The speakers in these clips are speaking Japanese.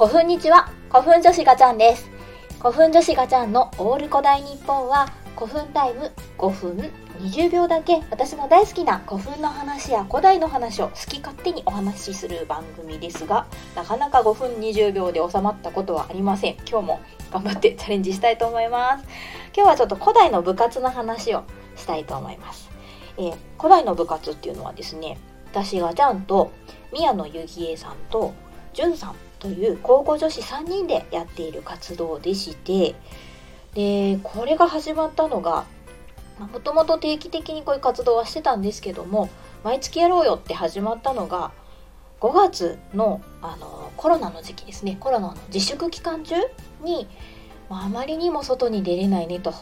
古墳日は古墳女子ガチャンです。古墳女子ガチャンのオール古代日本は古墳タイム5分20秒だけ私の大好きな古墳の話や古代の話を好き勝手にお話しする番組ですがなかなか5分20秒で収まったことはありません。今日も頑張ってチャレンジしたいと思います。今日はちょっと古代の部活の話をしたいと思います。えー、古代の部活っていうのはですね私がちゃんと宮野由紀恵さんとじゅんさんという高校女子3人でやっている活動でしてでこれが始まったのがもともと定期的にこういう活動はしてたんですけども毎月やろうよって始まったのが5月のあのコロナの時期ですね。コロナの自粛期間中に、まあ、あまりにも外に出れないねと。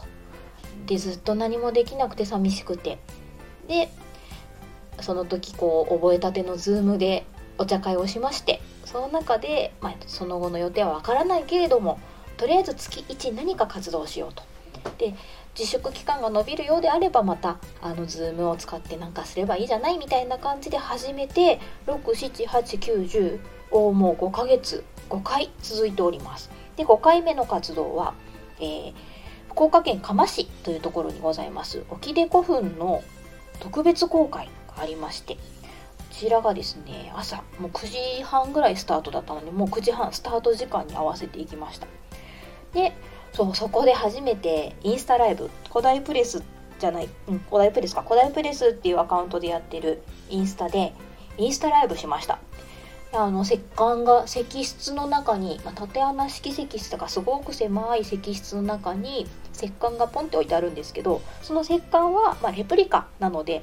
でずっと何もできなくて寂しくて。でその時こう覚えたての Zoom でお茶会をしましてその中で、まあ、その後の予定はわからないけれどもとりあえず月1何か活動しようと。で自粛期間が延びるようであればまたあの Zoom を使ってなんかすればいいじゃないみたいな感じで始めて678910をもう5ヶ月5回続いております。で5回目の活動は、えー、福岡県嘉麻市というところにございます沖出古墳の特別公開がありましてちらがですね朝もう9時半ぐらいスタートだったのでもう9時半スタート時間に合わせていきました。でそうそこで初めてインスタライブ古代プレスじゃない、うん、古代プレスか古代プレスっていうアカウントでやってるインスタでインスタライブしました。あの石棺が石室の中に、まあ、縦穴式石室とかすごく狭い石室の中に石棺がポンって置いてあるんですけどその石棺は、まあ、レプリカなので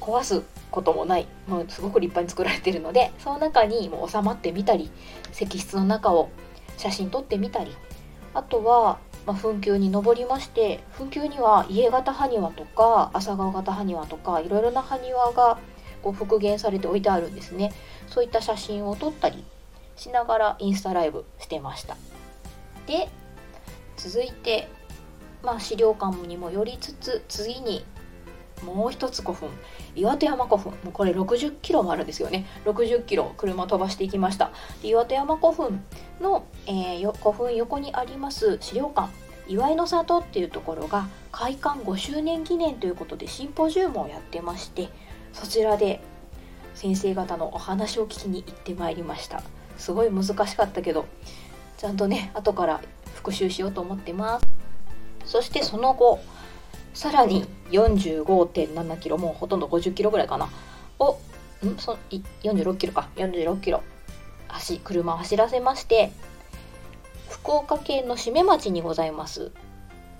壊すこともないもうすごく立派に作られてるので その中にもう収まってみたり石室の中を写真撮ってみたりあとは、まあ、墳丘に登りまして墳丘には家型埴輪とか朝顔型埴輪とかいろいろな埴輪がこう復元されて置いてあるんですね。そういった写真を撮ったりしながらインスタライブしてました。で続いてまあ資料館にも寄りつつ次にもう一つ古墳岩手山古墳。もうこれ60キロもあるんですよね。60キロ車飛ばしていきました。岩手山古墳の、えー、古墳横にあります資料館。岩井の里っていうところが開館5周年記念ということでシンポジウムをやってましてそちらで先生方のお話を聞きに行ってまいりました。すごい難しかったけどちゃんとね後から復習しようと思ってます。そしてその後さらに45.7キロもうほとんど50キロぐらいかな。をん？そ46キロか。46キロ。走車を走らせまして福岡県の締め町にございます。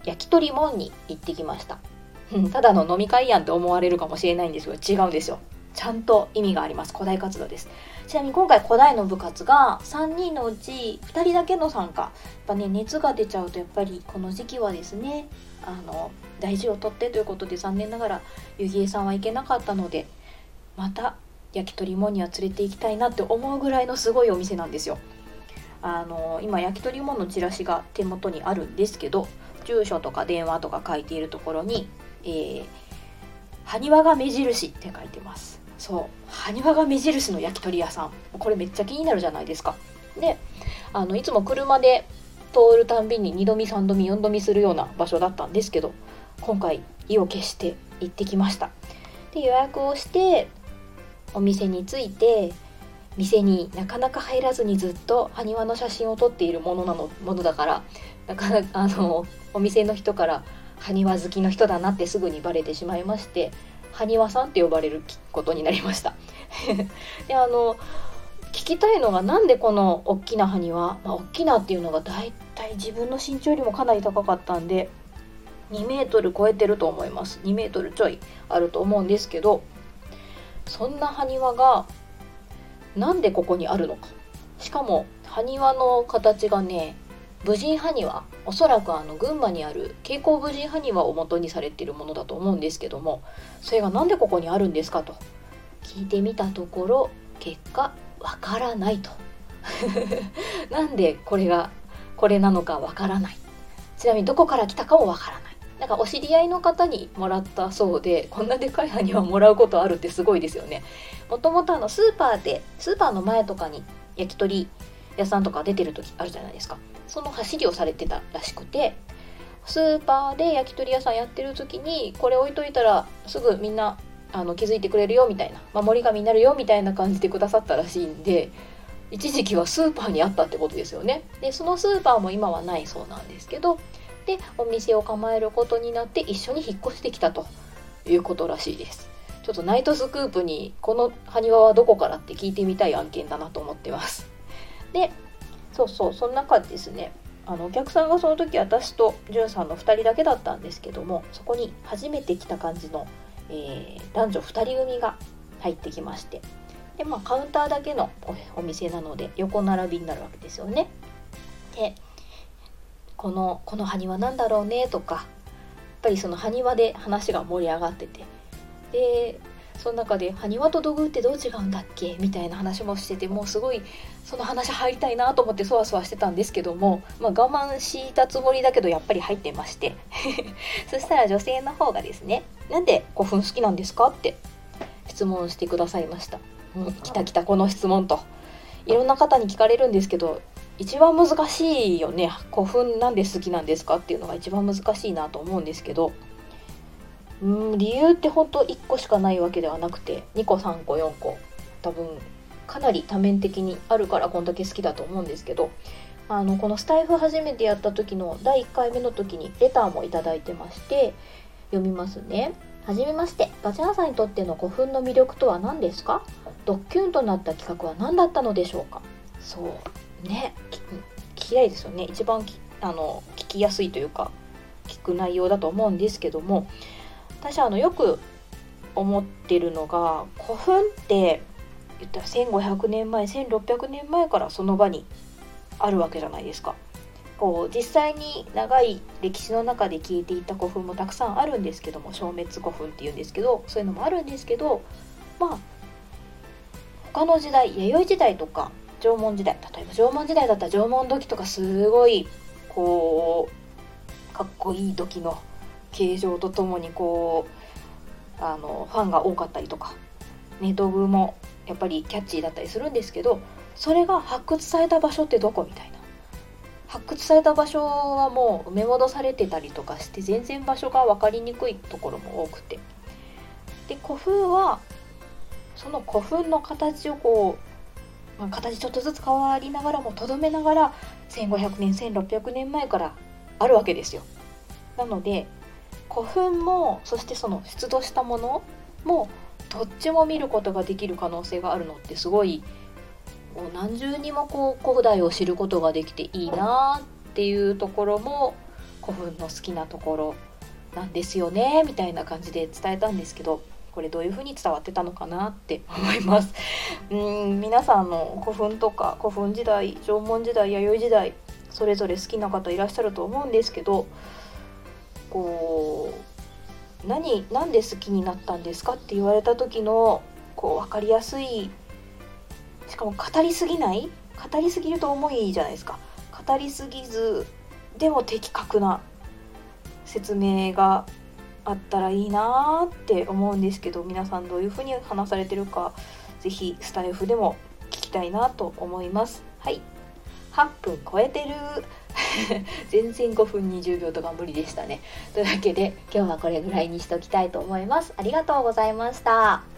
焼き鳥門に行ってきました。ただの飲み会やんって思われるかもしれないんですが違うんですよ。ちゃんと意味があります。古代活動です。ちなみに今回古代の部活が3人のうち2人だけの参加。やっぱね熱が出ちゃうとやっぱりこの時期はですねあの大事をとってということで残念ながらゆぎえさんは行けなかったのでまた焼き鳥もには連れて行きたいなって思うぐらいのすごいお店なんですよ。あの今焼き鳥ものチラシが手元にあるんですけど住所とか電話とか書いているところに「えー、埴輪が目印」って書いてます。そう。埴輪が目印の焼き鳥屋さん。これめっちゃ気になるじゃないですか。であのいつも車で通るたんびに2度見3度見4度見するような場所だったんですけど今回意を決して行ってきました。で予約をしてお店に着いて店になかなか入らずにずっと埴輪の写真を撮っているものなのものだからなかなかあのお店の人から埴輪好きの人だなってすぐにバレてしまいまして埴輪さんって呼ばれることになりました。であの聞きたいのがなんでこの大きな埴輪、まあ、大きなっていうのが大体自分の身長よりもかなり高かったんで2メートル超えてると思います。2メートルちょいあると思うんですけどそんな埴輪がなんでここにあるのか。しかも埴輪の形がね武人埴輪おそらくあの群馬にある蛍光武人埴輪を元にされているものだと思うんですけどもそれが何でここにあるんですかと。聞いてみたところ結果わからないと。なんでこれがこれなのかわからない。ちなみにどこから来たかもわからない。なんかお知り合いの方にもらったそうでこんなでかい埴輪もらうことあるってすごいですよね。もともとあのスーパーでスーパーの前とかに焼き鳥屋さんとか出てる時あるじゃないですか。その走りをされてたらしくてスーパーで焼き鳥屋さんやってる時にこれ置いといたらすぐみんなあの気づいてくれるよみたいな守り神になるよみたいな感じでくださったらしいんで一時期はスーパーにあったってことですよね。でそのスーパーも今はないそうなんですけどでお店を構えることになって一緒に引っ越してきたということらしいです。ちょっとナイトスクープにこの埴輪はどこからって聞いてみたい案件だなと思ってます。でそうそうその中ですね。あのお客さんがその時私とじゅんさんの2人だけだったんですけどもそこに初めて来た感じの、えー、男女2人組が入ってきましてでまあカウンターだけのお店なので横並びになるわけですよね。でこのこの埴輪なんだろうねとかやっぱりその埴輪で話が盛り上がっててでその中で「埴輪と土偶ってどう違うんだっけ?」みたいな話もしててもうすごいその話入りたいなと思ってそわそわしてたんですけども、まあ、我慢したつもりだけどやっぱり入ってまして そしたら女性の方がですね「なんで古墳好きなんですか?」って質問してくださいました。うん、来た来たこの質問といろんな方に聞かれるんですけど一番難しいよね古墳なんで好きなんですか？っていうのが一番難しいなと思うんですけどうん理由って本当1個しかないわけではなくて2個3個4個多分かなり多面的にあるからこんだけ好きだと思うんですけどあのこのスタイフ初めてやった時の第1回目の時にレターも頂いてまして読みますね。はじめまして、バチャーさんにとっての古墳の魅力とは何ですか？ドッキュンとなった企画は何だったのでしょうか？そうね聞きたいですよね。一番あの聞きやすいというか聞く内容だと思うんですけども私あのよく思ってるのが古墳って言ったら1500年前1600年前からその場にあるわけじゃないですか。こう実際に長い歴史の中で消えていた古墳もたくさんあるんですけども消滅古墳っていうんですけどそういうのもあるんですけどまあ他の時代弥生時代とか縄文時代例えば縄文時代だったら縄文土器とかすごいこうかっこいい土器の形状とともにこうあのファンが多かったりとかネトグもやっぱりキャッチーだったりするんですけどそれが発掘された場所ってどこみたいな。発掘された場所はもう埋め戻されてたりとかして全然場所が分かりにくいところも多くて。で古墳はその古墳の形をこう、まあ、形ちょっとずつ変わりながらもとどめながら1500年1600年前からあるわけですよ。なので古墳もそしてその出土したものもどっちも見ることができる可能性があるのってすごい何重にもこう古代を知ることができていいなっていうところも古墳の好きなところなんですよねみたいな感じで伝えたんですけどこれどういう風に伝わってたのかなって思います。うん皆さんの古墳とか古墳時代縄文時代弥生時代それぞれ好きな方いらっしゃると思うんですけどこう何何で好きになったんですかって言われた時のこう分かりやすいしかも語りすぎない？語りすぎると重いじゃないですか。語りすぎずでも的確な説明があったらいいなって思うんですけど皆さんどういうふうに話されてるか是非スタイフでも聞きたいなと思います。はい。8分超えてる。全然5分20秒とか無理でしたね。というわけで今日はこれぐらいにしときたいと思います。ありがとうございました。